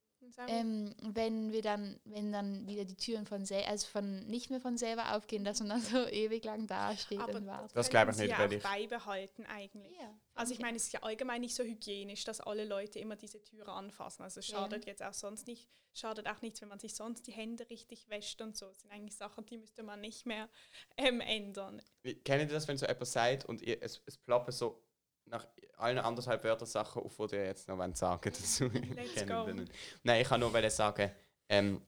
ähm, wenn wir dann, wenn dann wieder die Türen von sel also von nicht mehr von selber aufgehen, dass man dann so ewig lang dasteht aber und wartet. Das glaube ich nicht, ja auch beibehalten eigentlich. Ja, Also ich meine, es ist ja allgemein nicht so hygienisch, dass alle Leute immer diese Türe anfassen. Also es Ja. schadet jetzt auch sonst nicht, schadet auch nichts, wenn man sich sonst die Hände richtig wäscht und so. Das sind eigentlich Sachen, die müsste man nicht mehr ähm, ändern. Wie- Kennt ihr das, wenn so jemand sagt und ihr, es, es ploppen so nach allen anderthalb Wörter Sachen auf, die ihr jetzt noch wollt sagen dazu? Let's Kennen go. ihr nicht? Nein, ich kann nur sagen, ähm,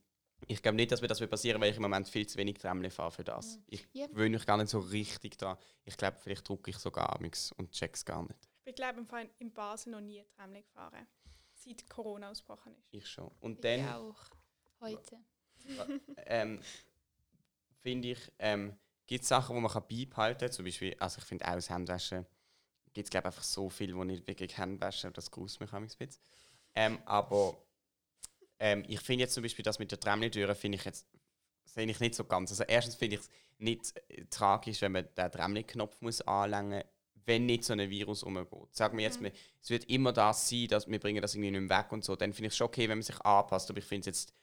ich glaube nicht, dass mir das wird passieren, weil ich im Moment viel zu wenig Tramle fahre für das. Ich Ja. gewöhne mich gar nicht so richtig dran. Ich glaube, vielleicht drucke ich sogar amigs und check's gar nicht. Ich bin, glaube im Fall in Basel noch nie Tramli gefahren, seit Corona ausgebrochen ist. Ich schon. Und ich dann auch heute. ähm, finde ich, ähm, gibt es Sachen, die man kann beibehalten kann. Zum Beispiel, also ich finde auch das Handwaschen, gibt es glaube einfach so viel, wo nicht wirklich Handwaschen, das gruselt mich ein bisschen. Ähm, aber ähm, ich finde jetzt zum Beispiel das mit der Tramli-Türe, finde ich jetzt, sehe ich nicht so ganz. Also erstens finde ich es nicht äh, tragisch, wenn man den Tramli-Knopf muss anlängen wenn nicht so ein Virus umgeht. Sagen wir jetzt, Mhm. es wird immer das sein, dass wir bringen das irgendwie nicht mehr weg und so, dann finde ich es schon okay, wenn man sich anpasst, aber ich finde es jetzt,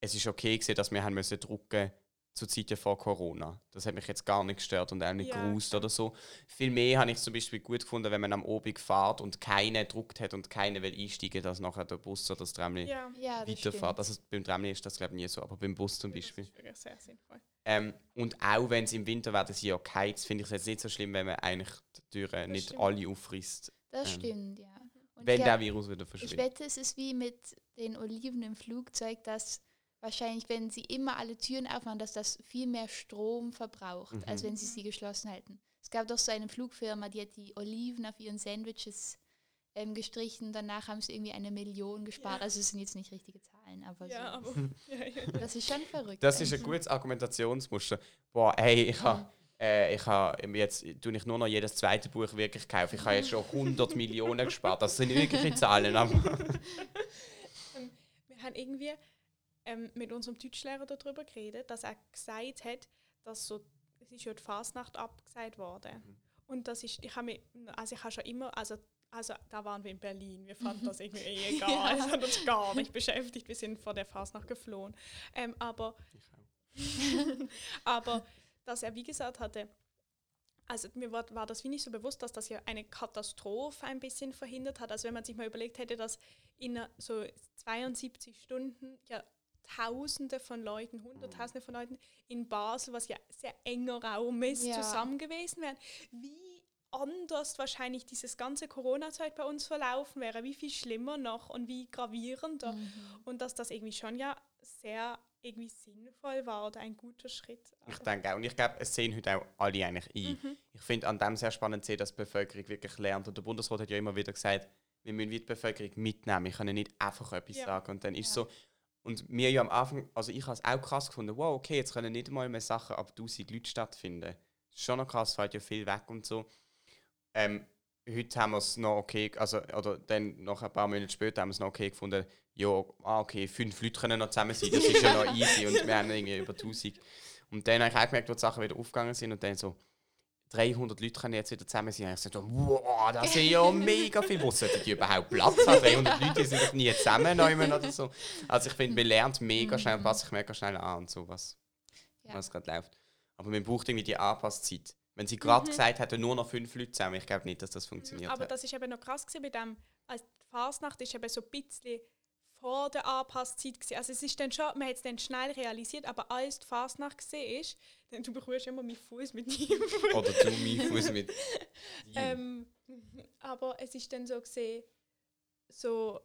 es ist okay gewesen, dass wir haben müssen drucken zu Zeiten vor Corona. Das hat mich jetzt gar nicht gestört und auch nicht Ja, gerust oder so. Viel mehr habe ich zum Beispiel gut gefunden, wenn man am Obig fährt und keiner druckt hat und keiner will einsteigen, dass nachher der Bus oder das Tramli Ja, Ja, das weiterfährt. Also beim Tramli ist das glaube ich nie so, aber beim Bus zum das Beispiel. ist wirklich sehr sinnvoll. Ähm, und auch wenn es im Winter werden sie ja geheizt, finde ich es jetzt nicht so schlimm, wenn man eigentlich die Türen nicht stimmt. alle auffrisst, Das ähm, stimmt, ja. Und wenn ich der Virus wieder Ich verschwindet. wette, es ist wie mit den Oliven im Flugzeug, dass wahrscheinlich, wenn sie immer alle Türen aufmachen, dass das viel mehr Strom verbraucht, Mhm. als wenn sie sie geschlossen halten. Es gab doch so eine Flugfirma, die hat die Oliven auf ihren Sandwiches ähm, gestrichen. Danach haben sie irgendwie eine Million gespart. Ja. Also es sind jetzt nicht richtige Zahlen, aber, Ja, so. aber ja, das ist schon verrückt. Das ist ein eigentlich. gutes Argumentationsmuster. Boah, ey, ich habe äh, ich habe jetzt tue ich nur noch jedes zweite Buch wirklich kaufen. Ich habe jetzt schon 100 Millionen gespart. Das sind wirkliche Zahlen, aber Wir haben irgendwie ähm, mit unserem Deutschlehrer darüber geredet, dass er gesagt hat, dass so, es ist ja die Fasnacht abgesagt worden. Mhm. Und das ist, ich habe mich, also ich habe schon immer, also, also da waren wir in Berlin, wir fanden das irgendwie eh egal, es hat uns gar nicht beschäftigt, wir sind vor der Fasnacht geflohen. Ähm, aber, aber dass er wie gesagt hatte, also mir war, war das wie nicht so bewusst, dass das ja eine Katastrophe ein bisschen verhindert hat. Also wenn man sich mal überlegt hätte, dass in so 72 Stunden ja Tausende von Leuten, Hunderttausende von Leuten in Basel, was ja sehr enger Raum ist, Ja. zusammen gewesen wären. Wie anders wahrscheinlich dieses ganze Corona-Zeit bei uns verlaufen wäre, wie viel schlimmer noch und wie gravierender. Mhm. Und dass das irgendwie schon ja sehr irgendwie sinnvoll war oder ein guter Schritt. ich denke auch. Und ich glaube, es sehen heute auch alle eigentlich ein. Mhm. Ich finde an dem sehr spannend zu sehen, dass die Bevölkerung wirklich lernt. Und der Bundesrat hat ja immer wieder gesagt, wir müssen die Bevölkerung mitnehmen. Wir können nicht einfach etwas Ja. sagen. Und dann ist Ja. so. Und mir ja am Anfang, also ich habe es auch krass gefunden, wow, okay, jetzt können nicht mal mehr Sachen ab 1000 Leute stattfinden. Das ist schon noch krass, fällt ja viel weg und so. Ähm, heute haben wir es noch okay, also, oder dann noch ein paar Monate später haben wir es noch okay gefunden, ja, ah, okay, fünf Leute können noch zusammen sein, das ist ja noch easy und wir haben irgendwie über 1000. Und dann habe ich auch gemerkt, wo die Sachen wieder aufgegangen sind und dann so, 300 Leute können jetzt wieder zusammen sein. Und ich so, wow, das sind ja mega viel. Wo sollten die überhaupt Platz haben? 300 Leute sind doch nie zusammen oder so. Also ich finde, man lernt mega schnell und passt sich mega schnell an und so, was, Ja. was gerade läuft. Aber man braucht irgendwie die Anpasszeit. Wenn sie gerade Mhm. gesagt hätte, nur noch fünf Leute zusammen, ich glaube nicht, dass das funktioniert Aber hat. das ist eben noch krass gewesen, bei dem, als die Fasnacht ist eben so ein bisschen vor der Anpasszeit gewesen. Also es ist dann schon, man hat es dann schnell realisiert, aber als die Fasnacht gesehen ist, dann du berührst immer meinen Fuß mit Fuß. Oder du mich Fuß mit. ähm, aber es ist dann so gesehen, so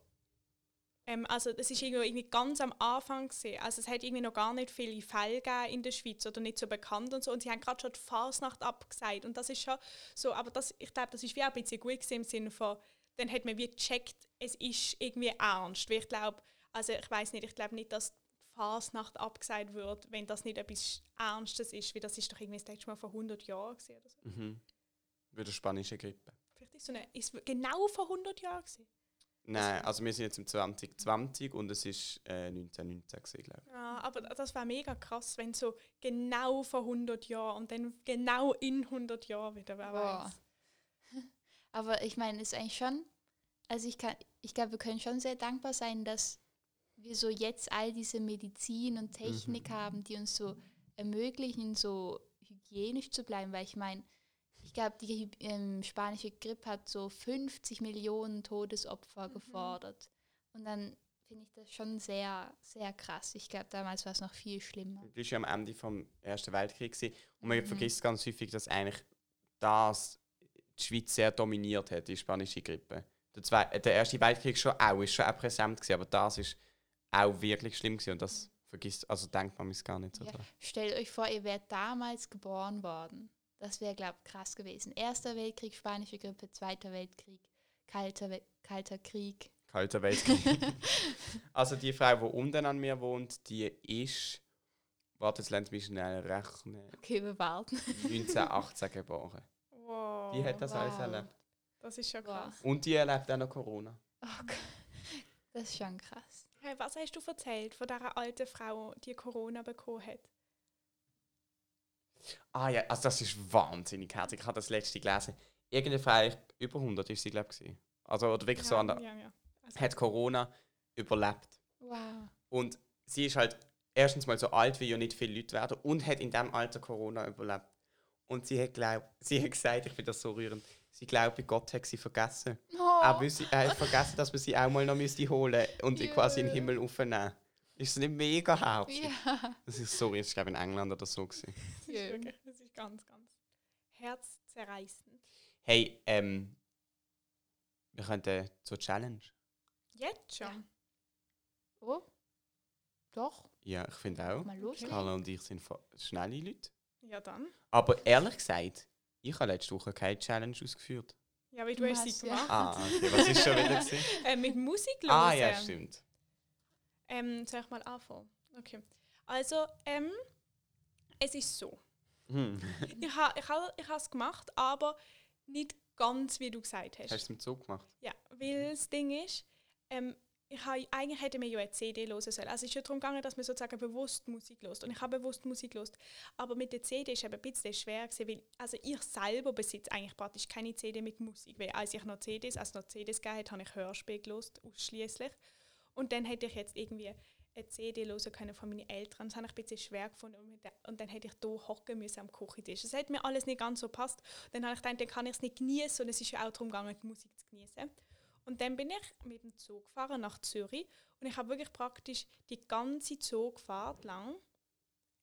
ähm, also es ist irgendwie, ganz am Anfang gesehen. Also es hat irgendwie noch gar nicht viele Fälle gegeben in der Schweiz oder nicht so bekannt und so. Und sie haben gerade schon die Fasnacht abgesagt. Und das ist schon so, aber das, ich glaube, das ist wie auch ein bisschen gut gewesen im Sinne von, dann hat man wie gecheckt, es ist irgendwie ernst. Weil ich glaube, also ich weiß nicht, ich glaube nicht, dass Fasnacht abgesagt wird, wenn das nicht etwas Ernstes ist, weil das ist doch irgendwie das letzte Mal vor 100 Jahren gewesen oder so. Mhm. Wie der spanische Grippe. Vielleicht ist so eine, ist genau vor 100 Jahren gewesen. Nein, also wir sind jetzt im 2020 und es ist äh, 1919 gewesen, glaube ich. Ja, aber das wäre mega krass, wenn so genau vor 100 Jahren und dann genau in 100 Jahren wieder, wer Boah. weiß. Aber ich meine, ist eigentlich schon, also ich kann, ich glaube, wir können schon sehr dankbar sein, dass wir so jetzt all diese Medizin und Technik Mhm. haben, die uns so ermöglichen, so hygienisch zu bleiben, weil ich meine, ich glaube, die ähm, spanische Grippe hat so 50 Millionen Todesopfer Mhm. gefordert. Und dann finde ich das schon sehr, sehr krass. Ich glaube, damals war es noch viel schlimmer. Du bist ja am Ende vom Ersten Weltkrieg gewesen. und man Mhm. vergisst ganz häufig, dass eigentlich das die Schweiz sehr dominiert hat, die spanische Grippe. Der, Zwei äh, der Erste Weltkrieg schon auch, ist schon auch präsent gewesen, aber das ist auch wirklich schlimm gewesen und das vergisst, also denkt man es gar nicht so Ja. dran. Stellt euch vor, ihr wärt damals geboren worden. Das wäre, glaube ich, krass gewesen. Erster Weltkrieg, spanische Grippe, Zweiter Weltkrieg, kalter, We kalter Krieg. Kalter Weltkrieg. also die Frau, die unten an mir wohnt, die ist, warte, jetzt lernt mich schnell rechnen, Okay, wir warten. 1918 geboren. Wow. Die hat das alles wow. erlebt. Das ist schon Wow. krass. Und die erlebt auch noch Corona. Oh Gott. Das ist schon krass. Hey, was hast du erzählt von dieser alten Frau, die Corona bekommen hat? Ah ja, also das ist wahnsinnig herzig. Ich habe das letzte gelesen. Irgendeine Frau, über 100 ist sie, glaube ich. Also, oder wirklich so ja, an der, ja, ja. Also, hat Corona überlebt. Wow. Und sie ist halt erstens mal so alt, wie ja nicht viele Leute werden, und hat in diesem Alter Corona überlebt. Und sie hat, glaub, sie hat gesagt, ich finde das so rührend, sie glaube, Gott hat sie vergessen. Oh, Er, wüsste, er hat vergessen, dass man sie auch mal noch müsste holen und Ja. quasi in den Himmel aufnehmen. Ist das nicht mega herzig? ja. Das ist das ist glaube ich in England oder so. Gewesen. das, ist wirklich, das ist ganz, ganz herzzerreißend. Hey, ähm, wir könnten zur Challenge. Jetzt schon? Ja. Oh, doch. Ja, ich finde auch. Mal los. Carla und ich sind schnelle Leute. Ja, dann. Aber ehrlich gesagt, ich habe letzte Woche keine Challenge ausgeführt. Ja, weil du Du hast sie hast ja- gemacht. Ah, okay. Was ist schon wieder? Äh, mit Musik los. ah, ja, stimmt. Ähm, soll ich mal anfangen? Okay. Also, ähm, es ist so. Hm. Ich habe ich ha, ich es gemacht, aber nicht ganz, wie du gesagt hast. Hast du es mit Zug gemacht? Ja, weil das Ding ist, ähm, ich ha, eigentlich hätte man ja eine CD hören sollen. Also es ist ja darum gegangen, dass man sozusagen bewusst Musik hört. Und ich habe bewusst Musik gehört. Aber mit der CD ist es ein bisschen schwer gewesen, weil also ich selber besitze eigentlich praktisch keine CD mit Musik. Weil als ich noch CDs, als noch CDs hat, habe ich Hörspiele gehört, ausschließlich. Und dann hätte ich jetzt irgendwie eine CD hören können von meinen Eltern. Das habe ich ein bisschen schwer gefunden. Und dann hätte ich hier hocken müssen am Küchentisch. Das hat mir alles nicht ganz so passt. Dann habe ich gedacht, dann kann ich es nicht genießen. Und es ist ja auch darum gegangen, die Musik zu genießen. Und dann bin ich mit dem Zug gefahren nach Zürich und ich habe wirklich praktisch die ganze Zugfahrt lang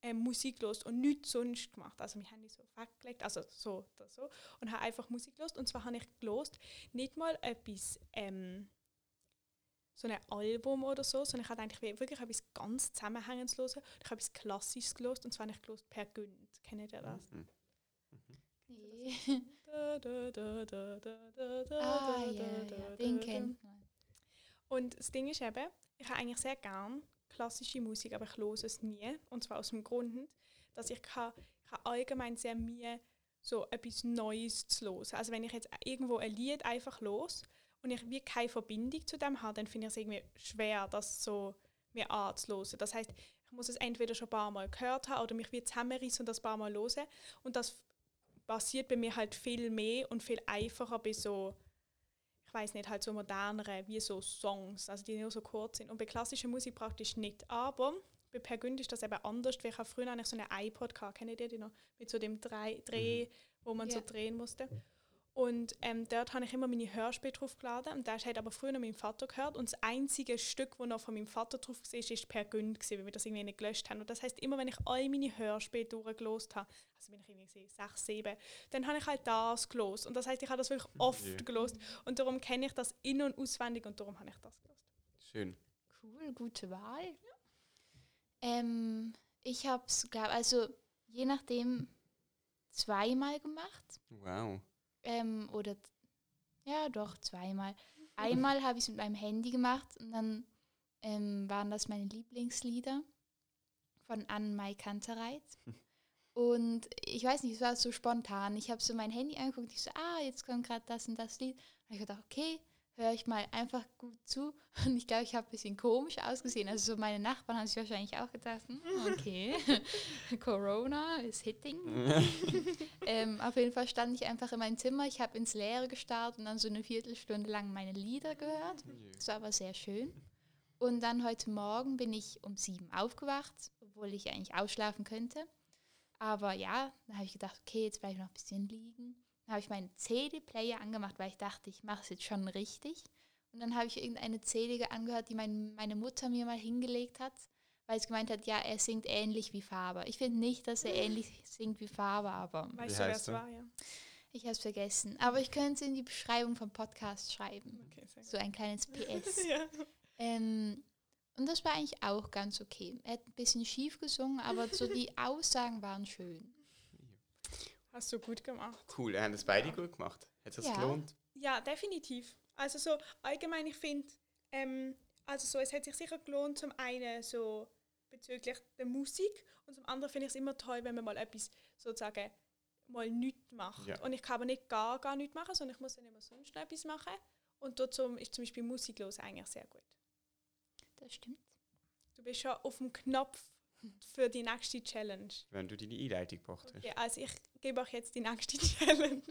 äh, Musik los und nichts sonst gemacht. Also wir haben die so weggelegt, also so oder so und habe einfach Musik los und zwar habe ich gelost nicht mal etwas ähm, so ein Album oder so, sondern ich habe eigentlich wirklich etwas ganz Zusammenhängendes los. Ich habe etwas Klassisches gelost und zwar habe ich gelost per Günd. Kennt ihr das? Mhm. Nee. Ah, ja, ja. Den kennt man. Und das Ding ist eben, ich habe eigentlich sehr gern klassische Musik, aber ich höre es nie. Und zwar aus dem Grund, dass ich, kann, ich habe allgemein sehr Mühe, so etwas Neues zu hören. Also wenn ich jetzt irgendwo ein Lied einfach los und ich wie keine Verbindung zu dem habe, dann finde ich es irgendwie schwer, das so mir anzuhören. Das heißt, ich muss es entweder schon ein paar Mal gehört haben oder mich wie zusammenrissen und das ein paar Mal hören. Und das passiert bei mir halt viel mehr und viel einfacher bei so, ich weiß nicht, halt so moderneren, wie so Songs, also die nur so kurz sind. Und bei klassischer Musik praktisch nicht. Aber bei Per Günd ist das eben anders, weil ich habe früher eigentlich so eine iPod gehabt, kennt ihr die noch? Mit so dem Dreh, Dreh wo man Ja. so drehen musste. Und ähm, dort habe ich immer meine Hörspiele draufgeladen. Und das hat aber früher noch mein Vater gehört. Und das einzige Stück, das noch von meinem Vater drauf war, ist Per Günd, gewesen, weil wir das irgendwie nicht gelöscht haben. Und das heißt immer, wenn ich all meine Hörspiele durchgelost habe, also bin ich irgendwie sechs, sieben, dann habe ich halt das gelost. Und das heißt, ich habe das wirklich oft Ja. gelost. Und darum kenne ich das in- und auswendig und darum habe ich das gelost. Schön. Cool, gute Wahl. Ähm, ich habe es, also je nachdem zweimal gemacht. Wow. Ähm, oder ja, doch, zweimal. Einmal habe ich es mit meinem Handy gemacht und dann ähm, waren das meine Lieblingslieder von Anne-Mai Kantereit. Und ich weiß nicht, es war so spontan. Ich habe so mein Handy angeguckt, ich so, ah, jetzt kommt gerade das und das Lied. Und ich gedacht, okay, höre ich mal einfach gut zu. Und ich glaube, ich habe ein bisschen komisch ausgesehen. Also so meine Nachbarn haben sich wahrscheinlich auch gedacht, okay, Corona is hitting. ähm, auf jeden Fall stand ich einfach in meinem Zimmer, ich habe ins Leere gestarrt und dann so eine Viertelstunde lang meine Lieder gehört. Das war aber sehr schön. Und dann heute Morgen bin ich um sieben aufgewacht, obwohl ich eigentlich ausschlafen könnte. Aber ja, dann habe ich gedacht, okay, jetzt bleibe ich noch ein bisschen liegen. Dann habe ich meinen CD-Player angemacht, weil ich dachte, ich mache es jetzt schon richtig. Und dann habe ich irgendeine CD angehört, die mein, meine Mutter mir mal hingelegt hat, weil sie gemeint hat, ja, er singt ähnlich wie Faber. Ich finde nicht, dass er ähnlich singt wie Faber, aber Weißt Wie du, wer es war? Ja. ich habe es vergessen. Aber ich könnte es in die Beschreibung vom Podcast schreiben. Okay, sehr So ein kleines PS. ja. ähm, und das war eigentlich auch ganz okay. Er hat ein bisschen schief gesungen, aber so die Aussagen waren schön. Hast du gut gemacht. Cool, haben das beide gut gemacht. Hat das Ja. gelohnt? Ja, definitiv. Also so allgemein, ich finde, ähm, also so, es hat sich sicher gelohnt, zum einen so bezüglich der Musik und zum anderen finde ich es immer toll, wenn man mal etwas sozusagen mal nichts macht. Ja. Und ich kann aber nicht gar, gar nichts machen, sondern ich muss dann immer sonst noch etwas machen. Und dazu ist zum Beispiel musiklos eigentlich sehr gut. Das stimmt. Du bist schon auf dem Knopf für die nächste Challenge. Wenn du deine Einleitung gebracht hast. Okay, also ich gebe euch jetzt die nächste Challenge.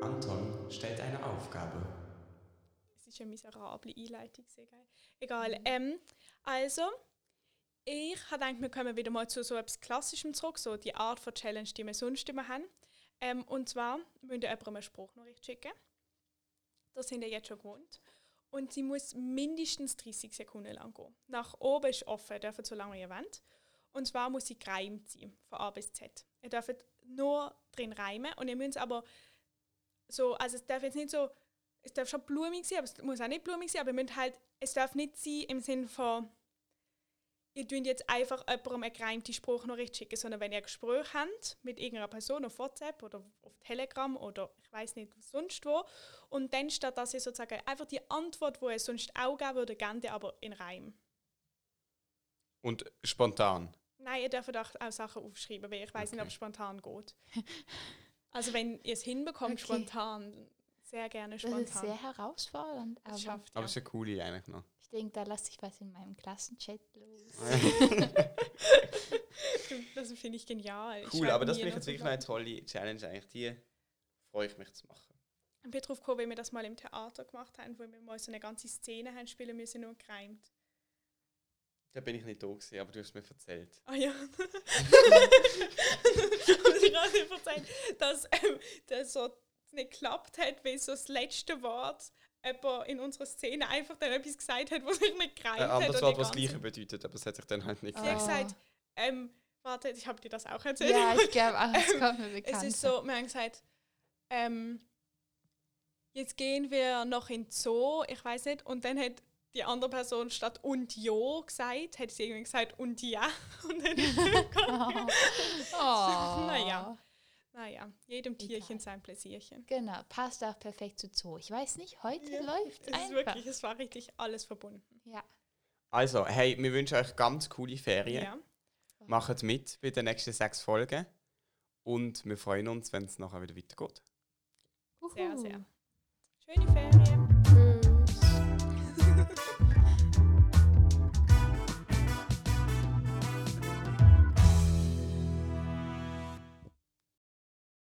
Anton stellt eine Aufgabe. Es ist eine miserable Einleitung, sehr geil. Egal. Ähm, also, ich habe gedacht, wir kommen wieder mal zu so etwas Klassischem zurück, so die Art von Challenge, die wir sonst immer haben. Ähm, und zwar müsst ihr jemandem eine Spruchnachricht schicken. Das sind ihr jetzt schon gewohnt. Und sie muss mindestens 30 Sekunden lang gehen. Nach oben ist offen, dürft so lange ihr wollt. Und zwar muss sie gereimt sein, von A bis Z. Ihr dürft nur drin reimen und ihr müsst aber so, also es darf jetzt nicht so, es darf schon blumig sein, aber es muss auch nicht blumig sein, aber ihr müsst halt, es darf nicht sein im Sinn von, ihr tut jetzt einfach jemandem eine gereimte Spruchnachricht schicken, sondern wenn ihr ein Gespräch habt mit irgendeiner Person auf WhatsApp oder auf Telegram oder ich weiß nicht sonst wo und dann statt dass ihr sozusagen einfach die Antwort, wo ihr sonst auch geben würde, gebt ihr aber in Reim. Und spontan. Nein, ihr dürft auch, auch Sachen aufschreiben, weil ich weiß nicht, ob Okay. es spontan geht. Also wenn ihr es hinbekommt, Okay. spontan, sehr gerne Das spontan. ist sehr herausfordernd, Das aber schafft, Aber ja. es ist eine coole eigentlich noch. Ich denke, da lasse ich was in meinem Klassenchat los. Das finde ich genial. Ich cool, schreibe aber das finde ich jetzt wirklich noch eine tolle Challenge. Eigentlich die freue ich mich zu machen. Ich bin drauf gekommen, wie wir das mal im Theater gemacht haben, wo wir mal so eine ganze Szene haben spielen müssen, nur gereimt. Da bin ich nicht da gewesen, aber du hast mir erzählt. Ah ja. Und ich habe dir erzählt, dass ähm, das so nicht geklappt hat, weil so das letzte Wort jemand in unserer Szene einfach dann etwas gesagt hat, was sich nicht gereimt Ein hat. anderes und Wort, was das Gleiche bedeutet, aber es hat sich dann halt nicht Sie hat gesagt, ähm, warte, ich habe dir das auch erzählt. Ja, ich glaube auch, es Ähm, kommt mir Es bekannt. ist so, wir haben gesagt, ähm, jetzt gehen wir noch in Zoo, ich weiß nicht, und dann hat die andere Person statt und jo gesagt, hat sie irgendwie gesagt und ja. Und dann ist es gegangen. Oh. Naja. Naja, jedem Egal. Tierchen sein Pläsierchen. Genau, passt auch perfekt zu Zoo. Ich weiß nicht, heute Ja, läuft Es ist einfach. wirklich, es war richtig alles verbunden. Ja. Also, hey, wir wünschen euch ganz coole Ferien. Ja. Macht mit bei den nächsten sechs Folgen. Und wir freuen uns, wenn es nachher wieder weitergeht. Sehr, Uhu. sehr. Schöne Ferien.